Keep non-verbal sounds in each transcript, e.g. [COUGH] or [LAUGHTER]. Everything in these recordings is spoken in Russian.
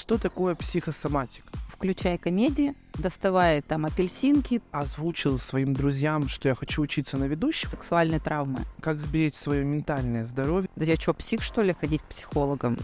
Что такое психосоматика? Включай комедии, доставай там апельсинки, Озвучил своим друзьям, что я хочу учиться на ведущего. сексуальные травмы. Как сберечь свое ментальное здоровье. Да я что, псих, что ли, ходить к психологам?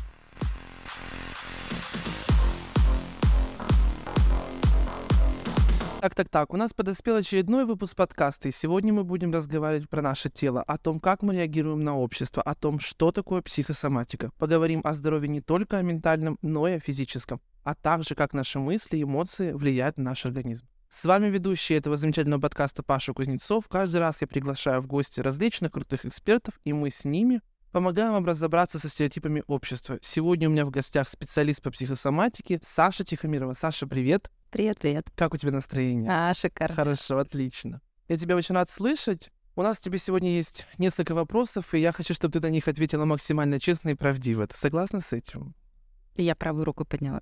Так, так, так, у нас подоспел очередной выпуск подкаста, и сегодня мы будем разговаривать про наше тело, о том, как мы реагируем на общество, о том, что такое психосоматика. Поговорим о здоровье не только о ментальном, но и о физическом, а также как наши мысли и эмоции влияют на наш организм. С вами ведущий этого замечательного подкаста Паша Кузнецов. Каждый раз я приглашаю в гости различных крутых экспертов, и мы с ними помогаем вам разобраться со стереотипами общества. Сегодня у меня в гостях специалист по психосоматике Саша Тихомирова. Саша, привет. Привет, привет. Как у тебя настроение? А, шикарно. Хорошо, отлично. Я тебя очень рад слышать. У нас тебе сегодня есть несколько вопросов, и я хочу, чтобы ты на них ответила максимально честно и правдиво. Ты согласна с этим? Я правую руку подняла.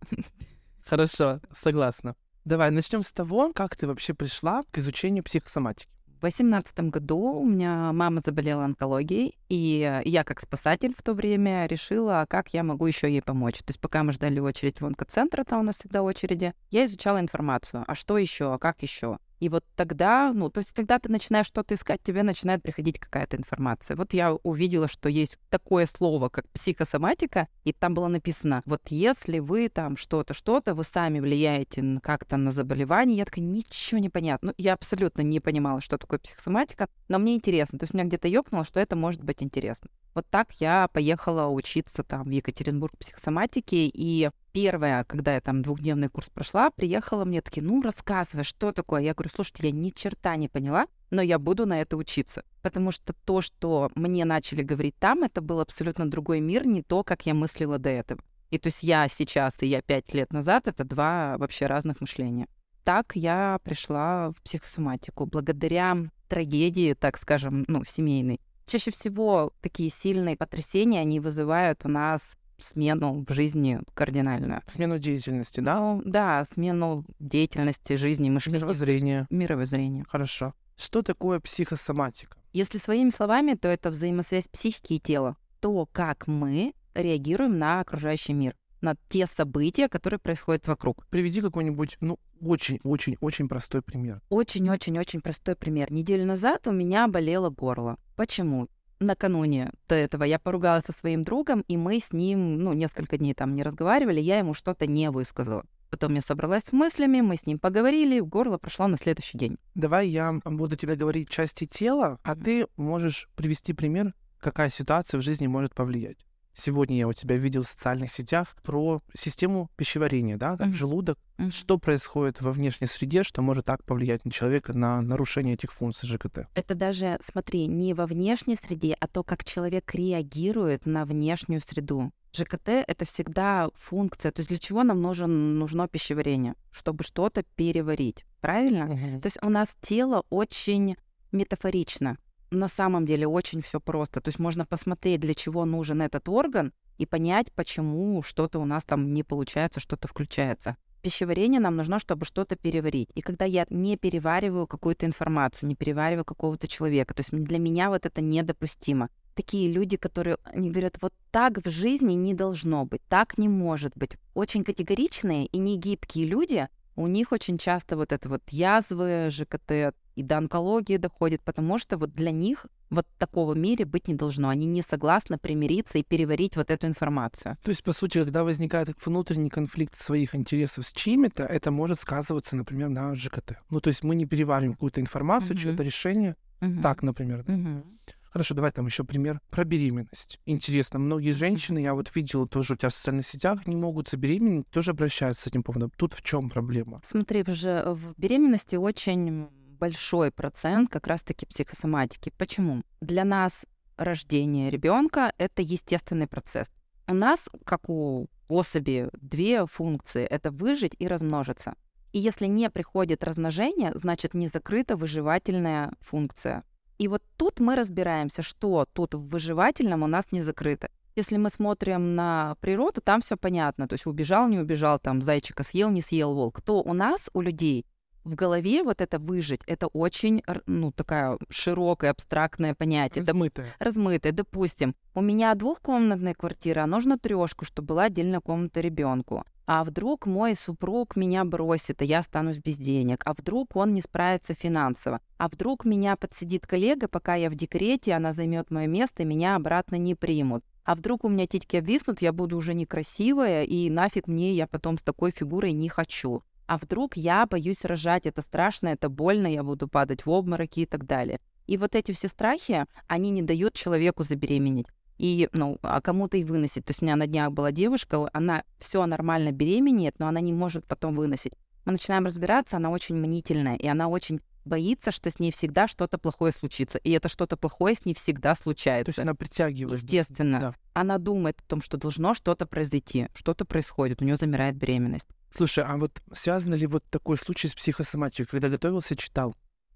Хорошо, согласна. Давай, начнем с того, как ты вообще пришла к изучению психосоматики. В восемнадцатом году у меня мама заболела онкологией, и я как спасатель в то время решила, как я могу еще ей помочь. То есть пока мы ждали очередь в онкоцентр, там у нас всегда очереди, я изучала информацию, а что еще, а как еще. И вот тогда, ну, то есть, когда ты начинаешь что-то искать, тебе начинает приходить какая-то информация. Вот я увидела, что есть такое слово, как психосоматика, и там было написано, вот если вы там что-то, что-то, вы сами влияете как-то на заболевание, я такая, ничего не понятно. Ну, я абсолютно не понимала, что такое психосоматика, но мне интересно. То есть, у меня где-то ёкнуло, что это может быть интересно. Вот так я поехала учиться там в Екатеринбург психосоматике, и первое, когда я там двухдневный курс прошла, приехала мне такие, ну, рассказывай, что такое. Я говорю, слушайте, я ни черта не поняла, но я буду на это учиться. Потому что то, что мне начали говорить там, это был абсолютно другой мир, не то, как я мыслила до этого. И то есть я сейчас и я пять лет назад — это два вообще разных мышления. Так я пришла в психосоматику благодаря трагедии, так скажем, ну, семейной. Чаще всего такие сильные потрясения, они вызывают у нас смену в жизни кардинальную. Смену деятельности, да? Ну, да, смену деятельности, жизни, мышления, Мировоззрение. мировоззрения. Хорошо. Что такое психосоматика? Если своими словами, то это взаимосвязь психики и тела. То, как мы реагируем на окружающий мир, на те события, которые происходят вокруг. Приведи какой-нибудь, ну, очень-очень-очень простой пример. Очень-очень-очень простой пример. Неделю назад у меня болело горло. Почему? Накануне до этого я поругалась со своим другом, и мы с ним, ну, несколько дней там не разговаривали, я ему что-то не высказала. Потом я собралась с мыслями, мы с ним поговорили, горло прошло на следующий день. Давай я буду тебе говорить части тела, а ты можешь привести пример, какая ситуация в жизни может повлиять. Сегодня я у тебя видел в социальных сетях про систему пищеварения, да, Мгм. желудок. Что происходит во внешней среде, что может так повлиять на человека, на нарушение этих функций ЖКТ? Это даже, смотри, не во внешней среде, а то, как человек реагирует на внешнюю среду. ЖКТ — это всегда функция. То есть для чего нам нужен, нужно пищеварение? Чтобы что-то переварить. Правильно? То есть у нас тело очень метафорично. На самом деле очень все просто. То есть можно посмотреть, для чего нужен этот орган, и понять, почему что-то у нас там не получается, что-то включается. Пищеварение нам нужно, чтобы что-то переварить. И когда я не перевариваю какую-то информацию, не перевариваю какого-то человека, то есть для меня вот это недопустимо. Такие люди, которые они говорят, вот так в жизни не должно быть, так не может быть. Очень категоричные и негибкие люди, у них очень часто вот это вот язвы, ЖКТ и до онкологии доходит, потому что вот для них вот такого мире быть не должно. Они не согласны примириться и переварить вот эту информацию. То есть, по сути, когда возникает внутренний конфликт своих интересов с чьими-то, это может сказываться, например, на ЖКТ. Ну, то есть мы не перевариваем какую-то информацию, Мгм. чье-то решение. Мгм. Так, например, да. Мгм. Хорошо, давай там еще пример про беременность. Интересно, многие женщины, я вот видел тоже у тебя в социальных сетях, не могут забеременеть, тоже обращаются с этим поводом. Тут в чем проблема? Смотри, уже в беременности очень большой процент как раз-таки психосоматики. Почему? Для нас рождение ребенка это естественный процесс. У нас, как у особи, две функции — это выжить и размножиться. И если не приходит размножение, значит не закрыта выживательная функция. И вот тут мы разбираемся, что тут в выживательном у нас не закрыто. Если мы смотрим на природу, там все понятно. То есть убежал, не убежал, там зайчика съел, не съел волк. То у нас, у людей, в голове вот это выжить, это очень, ну, такая широкое, абстрактное понятие. Размытое. размытое. Допустим, у меня двухкомнатная квартира, а нужно трешку, чтобы была отдельная комната ребенку. А вдруг мой супруг меня бросит, и я останусь без денег? А вдруг он не справится финансово? А вдруг меня подсидит коллега, пока я в декрете, она займет мое место, и меня обратно не примут? А вдруг у меня титьки обвиснут, я буду уже некрасивая, и нафиг мне, я потом с такой фигурой не хочу. А вдруг я боюсь рожать, это страшно, это больно, я буду падать в обмороки и так далее. И вот эти все страхи, они не дают человеку забеременеть и, ну, а кому-то и выносить. То есть у меня на днях была девушка, она все нормально беременеет, но она не может потом выносить. Мы начинаем разбираться, она очень мнительная, и она очень боится, что с ней всегда что-то плохое случится. И это что-то плохое с ней всегда случается. То есть она притягивает. Естественно. Да. Она думает о том, что должно что-то произойти, что-то происходит, у нее замирает беременность. Слушай, а вот связано ли вот такой случай с психосоматикой? Когда готовился, читал.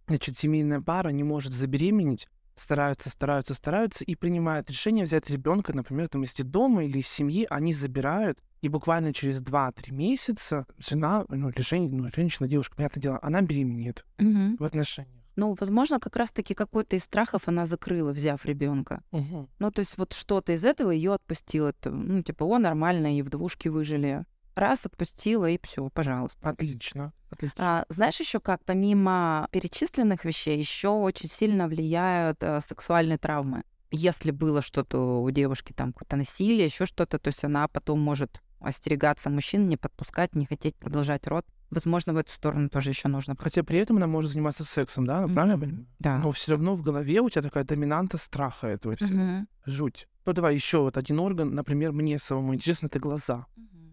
Значит, семейная пара не может забеременеть, стараются, стараются, стараются и принимают решение взять ребенка, например, там из дома или из семьи, они забирают, и буквально через 2-3 месяца жена, ну, или жен, ну, женщина, девушка, понятное дело, она беременеет Мгм. в отношениях. Ну, возможно, как раз-таки какой-то из страхов она закрыла, взяв ребенка. Мгм. Ну, то есть вот что-то из этого ее отпустило. Ну, типа, о, нормально, и в двушке выжили. Раз отпустила, и все, пожалуйста. Отлично, отлично. А, знаешь еще как, помимо перечисленных вещей, еще очень сильно влияют э, сексуальные травмы. Если было что-то у девушки, там какое-то насилие, еще что-то, то есть она потом может остерегаться мужчин, не подпускать, не хотеть продолжать род. Возможно, в эту сторону тоже еще нужно. Хотя при этом она может заниматься сексом, да? Ну, Правильно понимаю? Да. Но все равно в голове у тебя такая доминанта страха этого всего. Мгм. Жуть. Ну давай еще вот один орган, например, мне самому интересно, это глаза.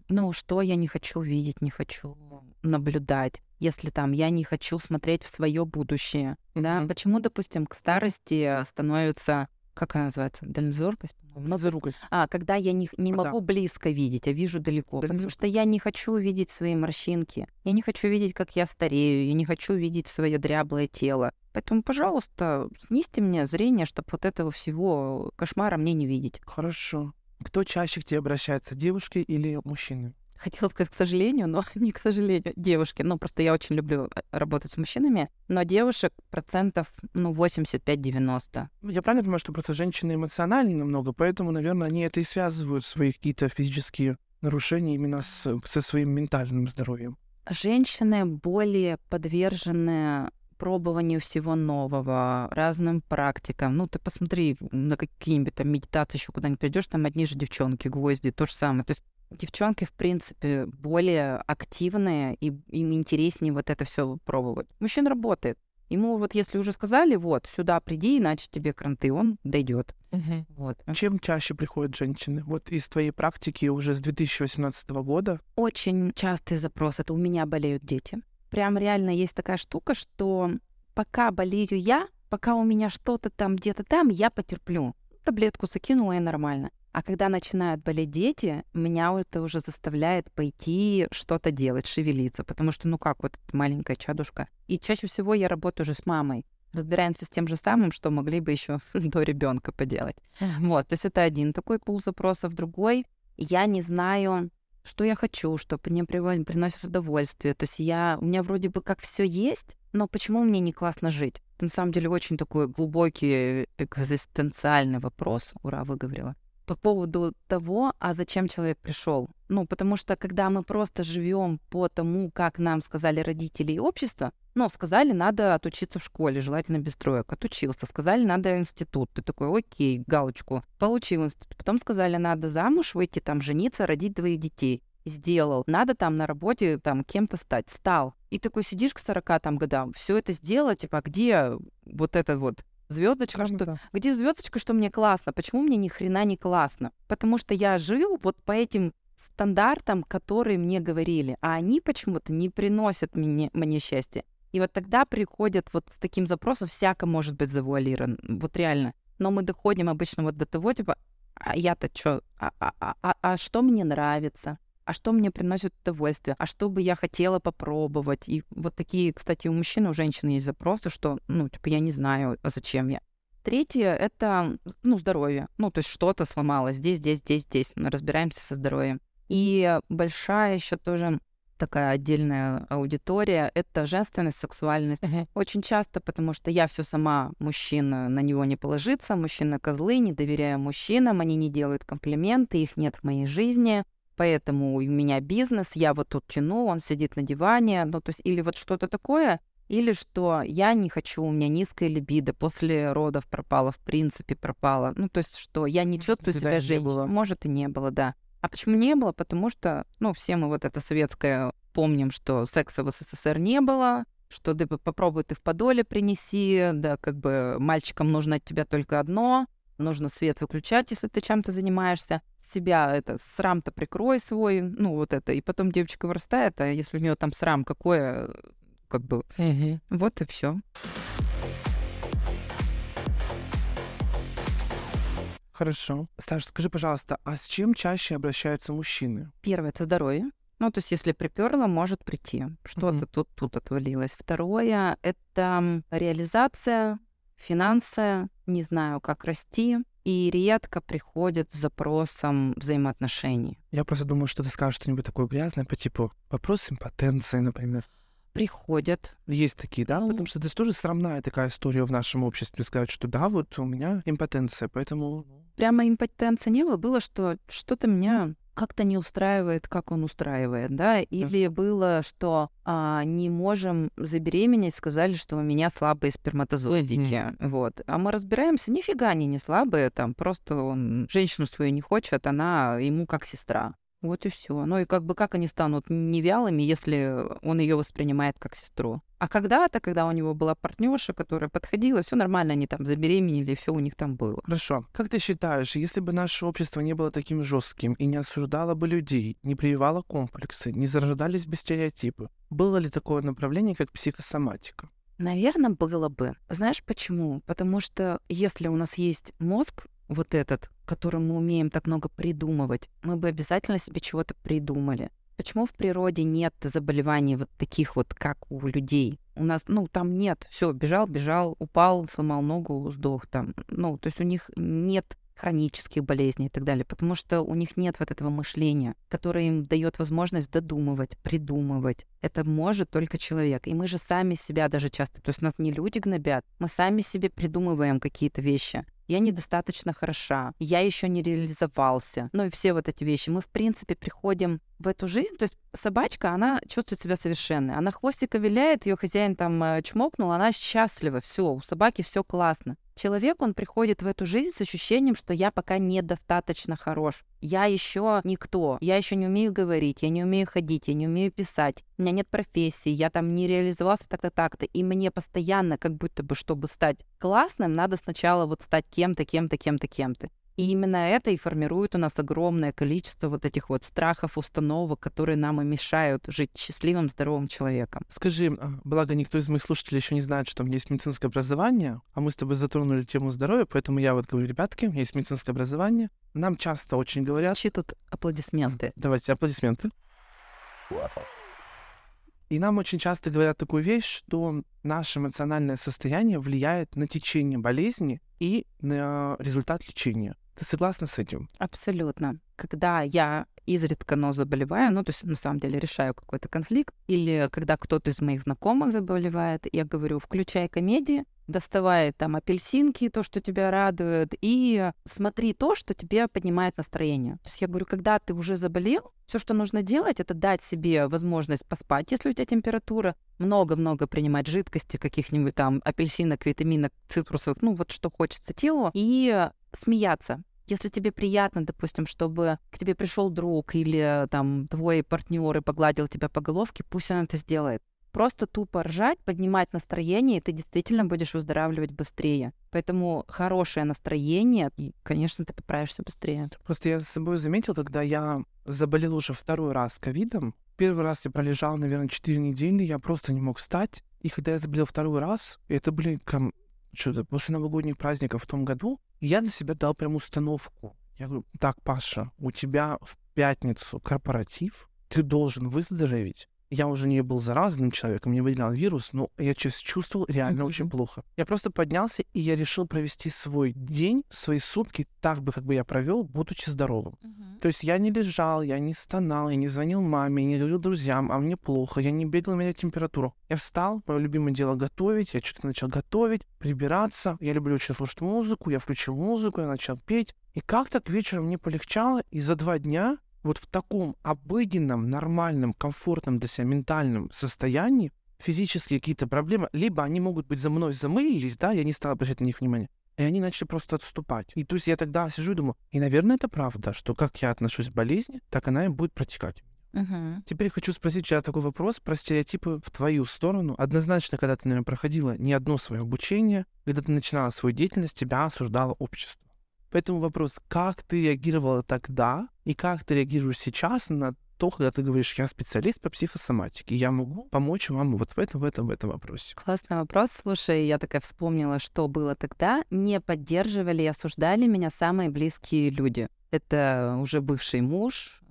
Ну, что я не хочу видеть, не хочу наблюдать. Если там я не хочу смотреть в свое будущее. Да, Мгм. почему, допустим, к старости становится, как она называется, дальнозоркость, по-моему. Близорукость. а, когда я не, не Да. могу близко видеть, а вижу далеко. Потому что я не хочу видеть свои морщинки. Я не хочу видеть, как я старею. Я не хочу видеть свое дряблое тело. Поэтому, пожалуйста, снизьте мне зрение, чтобы вот этого всего кошмара мне не видеть. Хорошо. Кто чаще к тебе обращается, девушки или мужчины? Хотела сказать, к сожалению, но [LAUGHS] не к сожалению, девушки. Ну, просто я очень люблю э, работать с мужчинами, но девушек процентов, ну, 85-90. Ну, Я правильно понимаю, что просто женщины эмоциональнее намного, поэтому, наверное, они это и связывают, свои какие-то физические нарушения именно с, со своим ментальным здоровьем. Женщины более подвержены пробованию всего нового, разным практикам. Ну, ты посмотри на какие-нибудь там медитации еще куда-нибудь придешь, там одни же девчонки, гвозди, то же самое. То есть девчонки, в принципе, более активные, и им интереснее вот это все пробовать. Мужчина работает. Ему вот если уже сказали, вот, сюда приди, иначе тебе кранты, он дойдет. Вот. Чем чаще приходят женщины? Вот из твоей практики уже с 2018 года. Очень частый запрос это у меня болеют дети. Прям реально есть такая штука, что пока болею я, пока у меня что-то там где-то там, я потерплю. Таблетку закинула и нормально. А когда начинают болеть дети, меня это уже заставляет пойти что-то делать, шевелиться, потому что, ну как, вот эта маленькая чадушка. И чаще всего я работаю уже с мамой. Разбираемся с тем же самым, что могли бы еще [LAUGHS] до ребенка поделать. Вот, то есть это один такой пул запросов. Другой, я не знаю, что я хочу, что мне приносит удовольствие. То есть я, у меня вроде бы как все есть, но почему мне не классно жить? Это на самом деле очень такой глубокий экзистенциальный вопрос. Ура, выговорила. По поводу того, а зачем человек пришел. Ну, потому что когда мы просто живем по тому, как нам сказали родители и общество, ну, сказали, надо отучиться в школе, желательно без троек. Отучился. Сказали, надо институт. Ты такой, окей, галочку. Получил институт. Потом сказали, надо замуж выйти, там, жениться, родить двоих детей. Сделал. Надо там на работе там кем-то стать. Стал. И такой сидишь к 40 там годам, все это сделал, типа, где вот это вот звездочка, что Да. где звездочка, что мне классно? Почему мне ни хрена не классно? Потому что я жил вот по этим стандартам, которые мне говорили, а они почему-то не приносят мне, мне счастья. И вот тогда приходят вот с таким запросом, всяко может быть завуалирован, вот реально. Но мы доходим обычно вот до того, типа, а я-то что, а, а, а, а- а что мне нравится? А что мне приносит удовольствие? А что бы я хотела попробовать? И вот такие, кстати, у мужчин, у женщин есть запросы, что, ну, типа, я не знаю, а зачем я. Третье — это, ну, здоровье. Ну, то есть что-то сломалось здесь, здесь, здесь, здесь. Мы разбираемся со здоровьем. И большая еще тоже такая отдельная аудитория — это женственность, сексуальность. Очень часто, потому что я все сама, мужчина, на него не положиться, мужчины козлы, не доверяю мужчинам, они не делают комплименты, их нет в моей жизни. Поэтому у меня бизнес, я вот тут тяну, он сидит на диване, ну, то есть, или вот что-то такое, или что я не хочу, у меня низкая либидо, после родов пропала, в принципе пропала. Ну, то есть, что я не чувствую себя женщиной. Может, и не было, да. А почему не было? Потому что, ну, все мы вот это советское помним, что секса в СССР не было, что ты попробуй ты в подоле принеси, да, как бы мальчикам нужно от тебя только одно, нужно свет выключать, если ты чем-то занимаешься. Себя это срам-то прикрой свой, ну вот это, и потом девочка вырастает, а если у нее там срам какое, как бы, угу. вот и все. Хорошо. Саша, скажи, пожалуйста, а с чем чаще обращаются мужчины? Первое это здоровье. Ну, то есть, если приперло, может прийти. Что-то mm-hmm. тут, тут отвалилось. Второе это реализация, финансы, не знаю, как расти. И редко приходит с запросом взаимоотношений. Я просто думаю, что ты скажешь что-нибудь такое грязное по типу вопрос импотенции, например. Приходят. Есть такие, да? Ну, Потому что это тоже срамная такая история в нашем обществе. Сказать, что да, вот у меня импотенция, поэтому... Ну. Прямо импотенции не было. Было, что что-то меня как-то не устраивает, как он устраивает, да, или было, что а, не можем забеременеть, сказали, что у меня слабые сперматозоидики, mm-hmm. вот, а мы разбираемся, нифига они не слабые, там просто он женщину свою не хочет, она ему как сестра, вот и все. Ну и как бы как они станут невялыми, если он ее воспринимает как сестру? А когда-то, когда у него была партнерша, которая подходила, все нормально, они там забеременели, все у них там было. Хорошо. Как ты считаешь, если бы наше общество не было таким жестким и не осуждало бы людей, не прививало комплексы, не зарождались бы стереотипы, было ли такое направление, как психосоматика? Наверное, было бы. Знаешь почему? Потому что если у нас есть мозг, вот этот, которым мы умеем так много придумывать, мы бы обязательно себе чего-то придумали. Почему в природе нет заболеваний вот таких вот, как у людей? У нас, ну, там нет. Все, бежал, бежал, упал, сломал ногу, сдох там. Ну, то есть у них нет хронических болезней и так далее, потому что у них нет вот этого мышления, которое им дает возможность додумывать, придумывать. Это может только человек. И мы же сами себя даже часто, то есть нас не люди гнобят, мы сами себе придумываем какие-то вещи я недостаточно хороша, я еще не реализовался. Ну и все вот эти вещи. Мы, в принципе, приходим в эту жизнь, то есть собачка, она чувствует себя совершенной. Она хвостика виляет, ее хозяин там э, чмокнул, она счастлива, все, у собаки все классно. Человек, он приходит в эту жизнь с ощущением, что я пока недостаточно хорош. Я еще никто, я еще не умею говорить, я не умею ходить, я не умею писать, у меня нет профессии, я там не реализовался так-то, так-то. И мне постоянно, как будто бы, чтобы стать классным, надо сначала вот стать кем-то, кем-то, кем-то, кем-то. И именно это и формирует у нас огромное количество вот этих вот страхов, установок, которые нам и мешают жить счастливым, здоровым человеком. Скажи, а, благо никто из моих слушателей еще не знает, что у меня есть медицинское образование, а мы с тобой затронули тему здоровья, поэтому я вот говорю, ребятки, у меня есть медицинское образование. Нам часто очень говорят... Чьи тут аплодисменты? Давайте аплодисменты. И нам очень часто говорят такую вещь, что наше эмоциональное состояние влияет на течение болезни и на результат лечения. Ты согласна с этим? Абсолютно. Когда я изредка, но заболеваю, ну, то есть на самом деле решаю какой-то конфликт, или когда кто-то из моих знакомых заболевает, я говорю, включай комедии, доставай там апельсинки, то, что тебя радует, и смотри то, что тебе поднимает настроение. То есть я говорю, когда ты уже заболел, все, что нужно делать, это дать себе возможность поспать, если у тебя температура, много-много принимать жидкости, каких-нибудь там апельсинок, витаминок, цитрусовых, ну вот что хочется телу, и смеяться. Если тебе приятно, допустим, чтобы к тебе пришел друг или там твой партнер и погладил тебя по головке, пусть он это сделает. Просто тупо ржать, поднимать настроение, и ты действительно будешь выздоравливать быстрее. Поэтому хорошее настроение, и, конечно, ты поправишься быстрее. Просто я за собой заметил, когда я заболел уже второй раз ковидом, первый раз я пролежал, наверное, 4 недели, я просто не мог встать. И когда я заболел второй раз, это были что-то после новогодних праздников в том году, я для себя дал прям установку. Я говорю, так, Паша, у тебя в пятницу корпоратив, ты должен выздороветь, я уже не был заразным человеком, не выделял вирус, но я чувствовал реально mm-hmm. очень плохо. Я просто поднялся, и я решил провести свой день, свои сутки так бы, как бы я провел, будучи здоровым. Mm-hmm. То есть я не лежал, я не стонал, я не звонил маме, я не говорил друзьям, а мне плохо, я не бегал мерять температуру. Я встал, мое любимое дело готовить, я что-то начал готовить, прибираться. Я люблю очень слушать музыку, я включил музыку, я начал петь. И как-то к вечеру мне полегчало, и за два дня вот в таком обыденном, нормальном, комфортном для себя ментальном состоянии физические какие-то проблемы, либо они могут быть за мной замылились, да, я не стал обращать на них внимание, и они начали просто отступать. И то есть я тогда сижу и думаю, и, наверное, это правда, что как я отношусь к болезни, так она и будет протекать. Мгм. Теперь хочу спросить тебя такой вопрос про стереотипы в твою сторону. Однозначно, когда ты, наверное, проходила не одно свое обучение, когда ты начинала свою деятельность, тебя осуждало общество. Поэтому вопрос, как ты реагировала тогда и как ты реагируешь сейчас на то, когда ты говоришь, я специалист по психосоматике, я могу помочь вам вот в этом, в этом, в этом вопросе. Классный вопрос. Слушай, я такая вспомнила, что было тогда. Не поддерживали и осуждали меня самые близкие люди. Это уже бывший муж,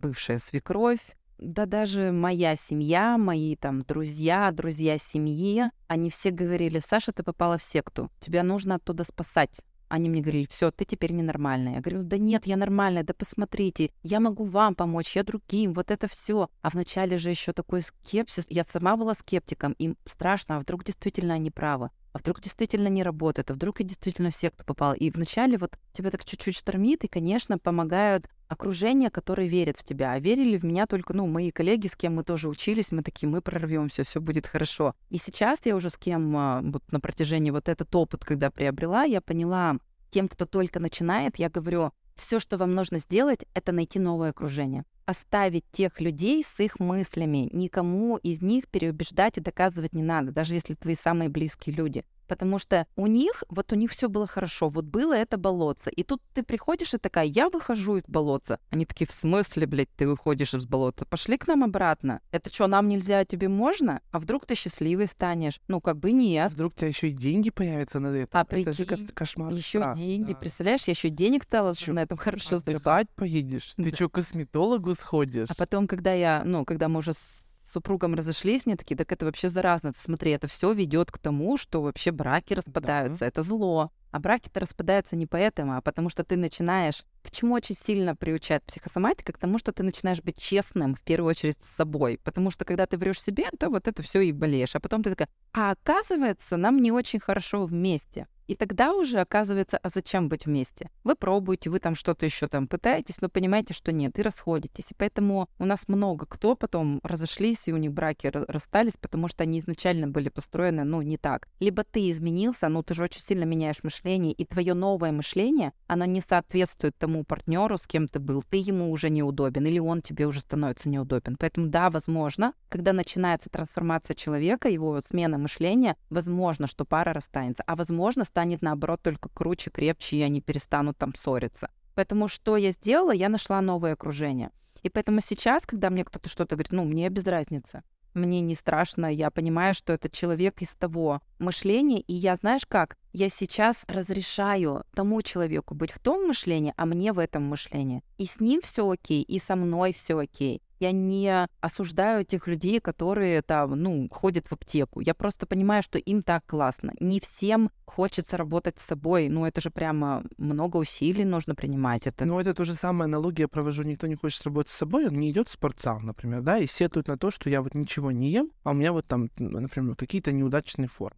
бывшая свекровь, да даже моя семья, мои там друзья, друзья семьи, они все говорили, Саша, ты попала в секту, тебя нужно оттуда спасать. Они мне говорили, все, ты теперь ненормальная. Я говорю, да нет, я нормальная, да посмотрите, я могу вам помочь, я другим, вот это все. А вначале же еще такой скепсис. Я сама была скептиком, им страшно, а вдруг действительно они правы а вдруг действительно не работает, а вдруг я действительно в секту попала. И вначале вот тебя так чуть-чуть штормит, и, конечно, помогают окружение, которое верит в тебя. А верили в меня только, ну, мои коллеги, с кем мы тоже учились, мы такие, мы прорвемся, все будет хорошо. И сейчас я уже с кем а, вот на протяжении вот этот опыт, когда приобрела, я поняла, тем, кто только начинает, я говорю, все, что вам нужно сделать, это найти новое окружение. Оставить тех людей с их мыслями. Никому из них переубеждать и доказывать не надо, даже если твои самые близкие люди. Потому что у них, вот у них все было хорошо, вот было это болотце. И тут ты приходишь и такая, я выхожу из болотца. Они такие, в смысле, блядь, ты выходишь из болота? Пошли к нам обратно. Это что, нам нельзя, а тебе можно? А вдруг ты счастливый станешь? Ну, как бы нет. Вдруг у тебя еще и деньги появятся на это. А это же прикинь, кошмар. Еще страх, деньги, да. представляешь, я еще денег стала на этом хорошо. Отдыхать поедешь? Ты Да. что, к косметологу сходишь? А потом, когда я, ну, когда мы уже с супругом разошлись, мне такие, так это вообще заразно. Ты Смотри, это все ведет к тому, что вообще браки распадаются. Это зло. А браки-то распадаются не поэтому, а потому что ты начинаешь... К чему очень сильно приучает психосоматика? К тому, что ты начинаешь быть честным, в первую очередь, с собой. Потому что когда ты врешь себе, то вот это все и болеешь. А потом ты такая, а оказывается, нам не очень хорошо вместе. И тогда уже оказывается, а зачем быть вместе? Вы пробуете, вы там что-то еще там пытаетесь, но понимаете, что нет, и расходитесь. И поэтому у нас много кто потом разошлись, и у них браки ра- расстались, потому что они изначально были построены, ну, не так. Либо ты изменился, ну, ты же очень сильно меняешь мышление, и твое новое мышление, оно не соответствует тому партнеру, с кем ты был. Ты ему уже неудобен, или он тебе уже становится неудобен. Поэтому, да, возможно, когда начинается трансформация человека, его смена мышления, возможно, что пара расстанется, а возможно, станет наоборот только круче, крепче, и они перестанут там ссориться. Поэтому что я сделала? Я нашла новое окружение. И поэтому сейчас, когда мне кто-то что-то говорит, ну, мне без разницы. Мне не страшно, я понимаю, что это человек из того мышления, и я, знаешь как, я сейчас разрешаю тому человеку быть в том мышлении, а мне в этом мышлении. И с ним все окей, и со мной все окей. Я не осуждаю тех людей, которые там, ну, ходят в аптеку. Я просто понимаю, что им так классно. Не всем хочется работать с собой. Ну, это же прямо много усилий нужно принимать. Это Ну, это то же самое аналогия провожу. Никто не хочет работать с собой, он не идет в спортзал, например, да, и сетует на то, что я вот ничего не ем, а у меня вот там, например, какие-то неудачные формы.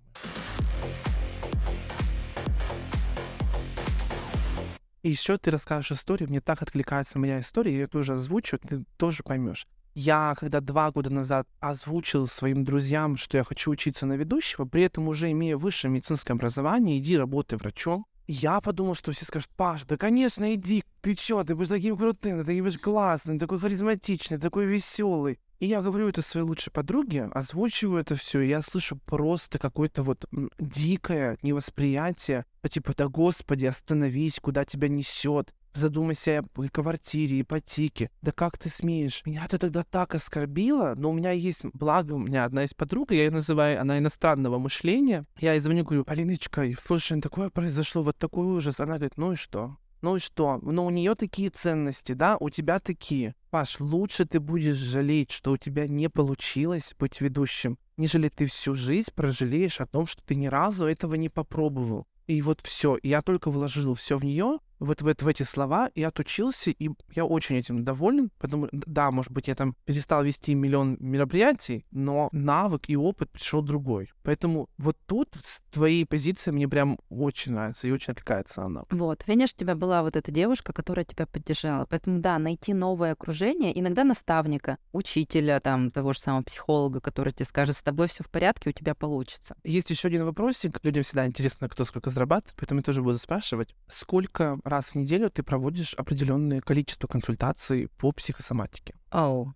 И еще ты расскажешь историю, мне так откликается моя история, я ее тоже озвучу, ты тоже поймешь. Я, когда два года назад озвучил своим друзьям, что я хочу учиться на ведущего, при этом уже имея высшее медицинское образование, иди работай врачом, я подумал, что все скажут, Паш, да, конечно, иди, ты чё, ты будешь таким крутым, ты будешь классным, такой харизматичный, такой веселый. И я говорю это своей лучшей подруге, озвучиваю это все, и я слышу просто какое-то вот дикое невосприятие, по типу, да господи, остановись, куда тебя несет, задумайся о квартире, ипотеке, да как ты смеешь? Меня это тогда так оскорбило, но у меня есть, благо, у меня одна из подруг, я ее называю, она иностранного мышления, я ей звоню, говорю, Полиночка, слушай, такое произошло, вот такой ужас, она говорит, ну и что? Ну и что? Ну у нее такие ценности, да, у тебя такие. Паш, лучше ты будешь жалеть, что у тебя не получилось быть ведущим, нежели ты всю жизнь прожалеешь о том, что ты ни разу этого не попробовал. И вот все, я только вложил все в нее, вот в, в эти слова и отучился, и я очень этим доволен, потому да, может быть, я там перестал вести миллион мероприятий, но навык и опыт пришел другой. Поэтому вот тут с твоей позиции мне прям очень нравится и очень откликается она. Вот, видишь, у тебя была вот эта девушка, которая тебя поддержала. Поэтому, да, найти новое окружение, иногда наставника, учителя, там, того же самого психолога, который тебе скажет, с тобой все в порядке, у тебя получится. Есть еще один вопросик. Людям всегда интересно, кто сколько зарабатывает, поэтому я тоже буду спрашивать. Сколько раз в неделю ты проводишь определенное количество консультаций по психосоматике? Оу.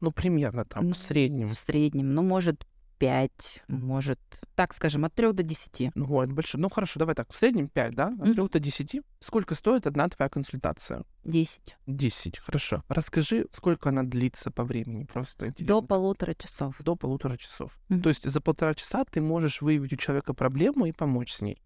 Ну, примерно там, в среднем. В среднем, ну, может, 5, может, так скажем, от 3 до 10. Ну, это большое. Ну, хорошо, давай так, в среднем 5, да? От 3 до 10. Сколько стоит одна твоя консультация? 10. 10, хорошо. Расскажи, сколько она длится по времени, просто интересно. До полутора часов. До полутора часов. То есть за полтора часа ты можешь выявить у человека проблему и помочь с ней.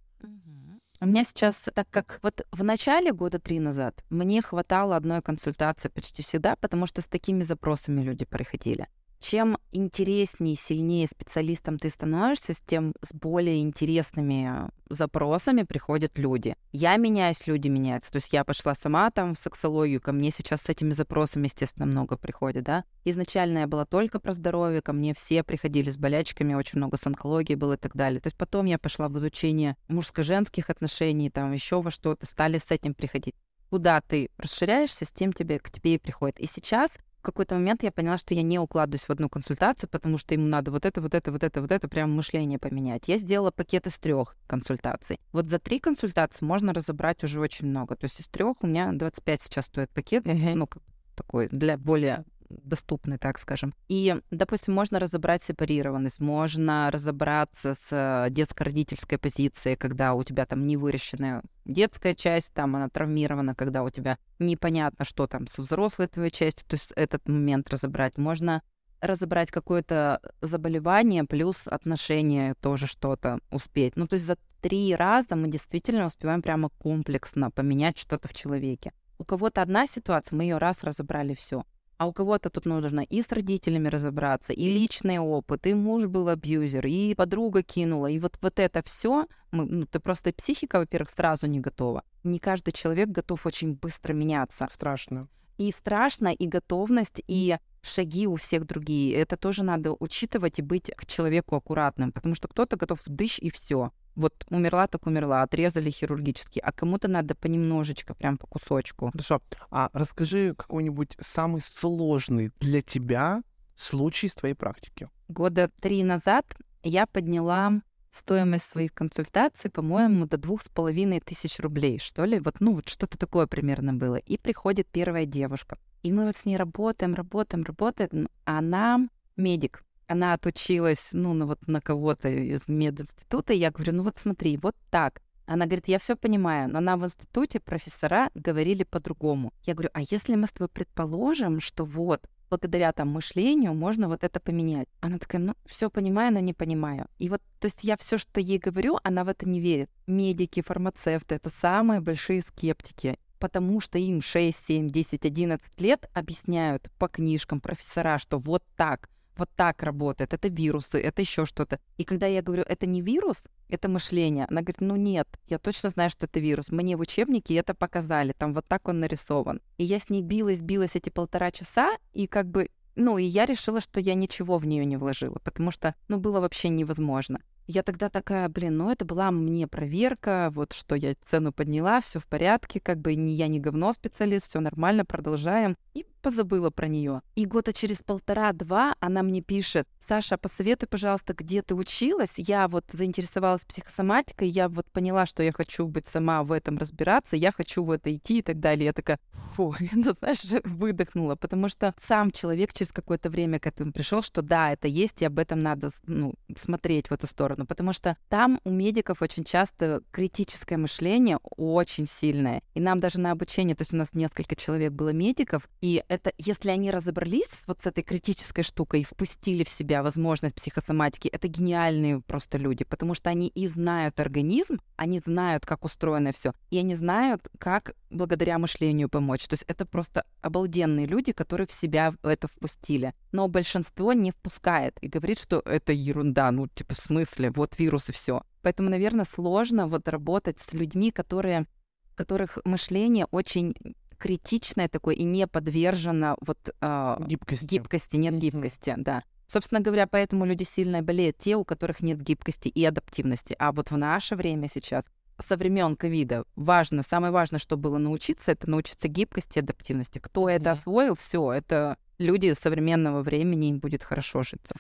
У меня сейчас, так как вот в начале года три назад мне хватало одной консультации почти всегда, потому что с такими запросами люди приходили чем интереснее и сильнее специалистом ты становишься, с тем с более интересными запросами приходят люди. Я меняюсь, люди меняются. То есть я пошла сама там в сексологию, ко мне сейчас с этими запросами, естественно, много приходит, да. Изначально я была только про здоровье, ко мне все приходили с болячками, очень много с онкологией было и так далее. То есть потом я пошла в изучение мужско-женских отношений, там еще во что-то, стали с этим приходить куда ты расширяешься, с тем тебе, к тебе и приходит. И сейчас какой-то момент я поняла, что я не укладываюсь в одну консультацию, потому что ему надо вот это, вот это, вот это, вот это, прям мышление поменять. Я сделала пакет из трех консультаций. Вот за три консультации можно разобрать уже очень много. То есть из трех у меня 25 сейчас стоит пакет, ну, такой для более доступны, так скажем. И, допустим, можно разобрать сепарированность, можно разобраться с э, детско-родительской позицией, когда у тебя там не выращенная детская часть, там она травмирована, когда у тебя непонятно, что там с взрослой твоей частью, то есть этот момент разобрать. Можно разобрать какое-то заболевание плюс отношения тоже что-то успеть. Ну, то есть за три раза мы действительно успеваем прямо комплексно поменять что-то в человеке. У кого-то одна ситуация, мы ее раз разобрали все. А у кого-то тут нужно и с родителями разобраться, и личный опыт, и муж был абьюзер, и подруга кинула, и вот, вот это все, ну, ты просто психика, во-первых, сразу не готова. Не каждый человек готов очень быстро меняться. Страшно. И страшно, и готовность, и шаги у всех другие. Это тоже надо учитывать и быть к человеку аккуратным, потому что кто-то готов дышь и все. Вот умерла так умерла, отрезали хирургически, а кому-то надо понемножечко, прям по кусочку. Хорошо. А расскажи какой-нибудь самый сложный для тебя случай из твоей практики. Года три назад я подняла стоимость своих консультаций, по-моему, до двух с половиной тысяч рублей, что ли. Вот, ну, вот что-то такое примерно было. И приходит первая девушка. И мы вот с ней работаем, работаем, работаем. Она медик она отучилась, ну, на вот на кого-то из мединститута, и я говорю, ну вот смотри, вот так. Она говорит, я все понимаю, но нам в институте профессора говорили по-другому. Я говорю, а если мы с тобой предположим, что вот благодаря там мышлению можно вот это поменять. Она такая, ну, все понимаю, но не понимаю. И вот, то есть я все, что ей говорю, она в это не верит. Медики, фармацевты — это самые большие скептики потому что им 6, 7, 10, 11 лет объясняют по книжкам профессора, что вот так, вот так работает, это вирусы, это еще что-то. И когда я говорю, это не вирус, это мышление, она говорит, ну нет, я точно знаю, что это вирус. Мне в учебнике это показали, там вот так он нарисован. И я с ней билась, билась эти полтора часа, и как бы ну, и я решила, что я ничего в нее не вложила, потому что, ну, было вообще невозможно. Я тогда такая, блин, ну это была мне проверка, вот что я цену подняла, все в порядке, как бы не я не говно специалист, все нормально, продолжаем. И позабыла про нее. И года через полтора-два она мне пишет, Саша, посоветуй, пожалуйста, где ты училась. Я вот заинтересовалась психосоматикой, я вот поняла, что я хочу быть сама в этом разбираться, я хочу в это идти и так далее. Я такая, фу, [LAUGHS] ну, знаешь, выдохнула, потому что сам человек через какое-то время к этому пришел, что да, это есть, и об этом надо ну, смотреть в эту сторону, потому что там у медиков очень часто критическое мышление очень сильное. И нам даже на обучении, то есть у нас несколько человек было медиков, и это если они разобрались вот с этой критической штукой и впустили в себя возможность психосоматики, это гениальные просто люди, потому что они и знают организм, они знают, как устроено все, и они знают, как благодаря мышлению помочь. То есть это просто обалденные люди, которые в себя это впустили. Но большинство не впускает и говорит, что это ерунда, ну типа в смысле, вот вирус и все. Поэтому, наверное, сложно вот работать с людьми, которые которых мышление очень критичное такое и не подвержено вот э, Гибкости. гибкости, нет Мгм. гибкости, да. Собственно говоря, поэтому люди сильно болеют, те, у которых нет гибкости и адаптивности. А вот в наше время сейчас, со времен ковида, важно, самое важное, что было научиться, это научиться гибкости и адаптивности. Кто это Мгм. освоил, все, это люди современного времени, им будет хорошо житься.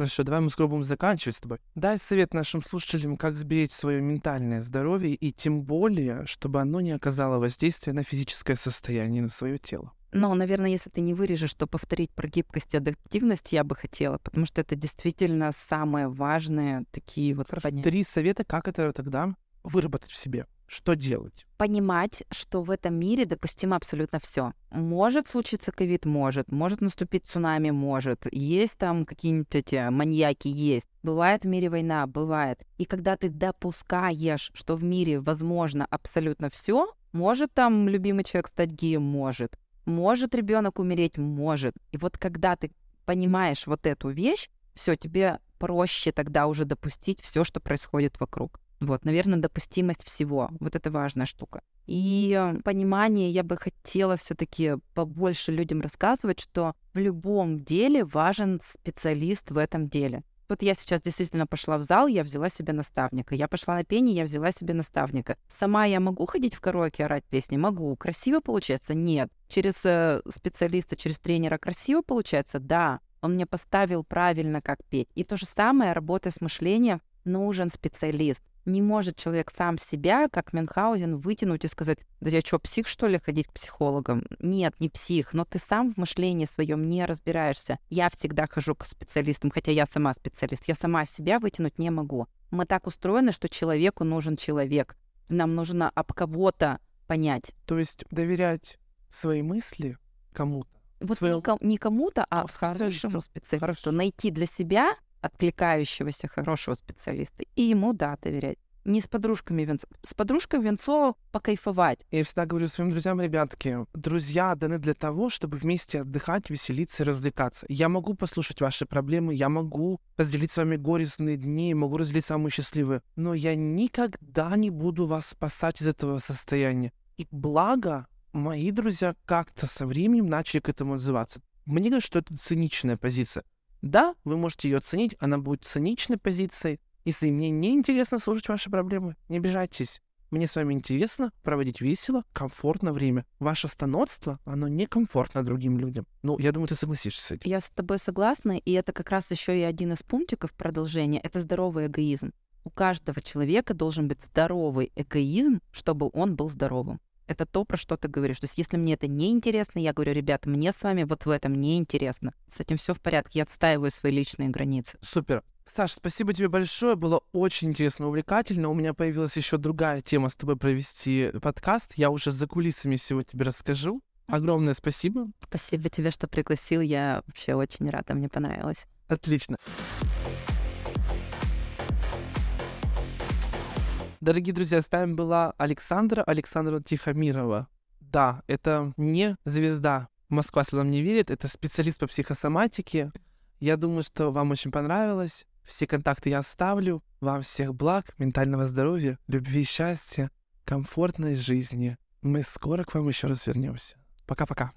Хорошо, давай мы скоро будем заканчивать с тобой. Дай совет нашим слушателям, как сберечь свое ментальное здоровье, и тем более, чтобы оно не оказало воздействия на физическое состояние, на свое тело. Но, наверное, если ты не вырежешь, то повторить про гибкость и адаптивность я бы хотела, потому что это действительно самые важные такие вот Хорошо, понятия. три совета, как это тогда выработать в себе. Что делать? понимать, что в этом мире допустимо абсолютно все. Может случиться ковид, может, может наступить цунами, может, есть там какие-нибудь эти маньяки, есть. Бывает в мире война, бывает. И когда ты допускаешь, что в мире возможно абсолютно все, может там любимый человек стать геем, может, может ребенок умереть, может. И вот когда ты понимаешь вот эту вещь, все, тебе проще тогда уже допустить все, что происходит вокруг. Вот, наверное, допустимость всего. Вот это важная штука. И э, понимание я бы хотела все-таки побольше людям рассказывать, что в любом деле важен специалист в этом деле. Вот я сейчас действительно пошла в зал, я взяла себе наставника. Я пошла на пение, я взяла себе наставника. Сама я могу ходить в караоке, орать песни? Могу. Красиво получается? Нет. Через э, специалиста, через тренера красиво получается? Да. Он мне поставил правильно, как петь. И то же самое, работая с мышлением, нужен специалист. Не может человек сам себя, как Мюнхгаузен, вытянуть и сказать, да я что, псих, что ли, ходить к психологам? Нет, не псих, но ты сам в мышлении своем не разбираешься. Я всегда хожу к специалистам, хотя я сама специалист. Я сама себя вытянуть не могу. Мы так устроены, что человеку нужен человек. Нам нужно об кого-то понять. То есть доверять свои мысли кому-то. Вот Своё- не, ко- не кому-то, а специалисту. хорошему специалисту. Хорошо. Найти для себя откликающегося хорошего специалиста и ему, да, доверять. Не с подружками венцо. С подружкой венцо покайфовать. Я всегда говорю своим друзьям, ребятки, друзья даны для того, чтобы вместе отдыхать, веселиться и развлекаться. Я могу послушать ваши проблемы, я могу разделить с вами горестные дни, могу разделить самые счастливые, но я никогда не буду вас спасать из этого состояния. И благо, мои друзья как-то со временем начали к этому отзываться. Мне кажется, что это циничная позиция. Да, вы можете ее оценить, она будет циничной позицией. Если мне не интересно слушать ваши проблемы, не обижайтесь. Мне с вами интересно проводить весело, комфортно время. Ваше станотство, оно некомфортно другим людям. Ну, я думаю, ты согласишься с этим. Я с тобой согласна, и это как раз еще и один из пунктиков продолжения. Это здоровый эгоизм. У каждого человека должен быть здоровый эгоизм, чтобы он был здоровым. Это то, про что ты говоришь. То есть, если мне это не интересно, я говорю, ребята, мне с вами вот в этом не интересно. С этим все в порядке. Я отстаиваю свои личные границы. Супер. Саш, спасибо тебе большое. Было очень интересно, увлекательно. У меня появилась еще другая тема с тобой провести подкаст. Я уже за кулисами всего тебе расскажу. Огромное спасибо. Спасибо тебе, что пригласил. Я вообще очень рада, мне понравилось. Отлично. Дорогие друзья, с нами была Александра Александровна Тихомирова. Да, это не звезда Москва слезам не верит, это специалист по психосоматике. Я думаю, что вам очень понравилось. Все контакты я оставлю. Вам всех благ, ментального здоровья, любви, счастья, комфортной жизни. Мы скоро к вам еще раз вернемся. Пока-пока.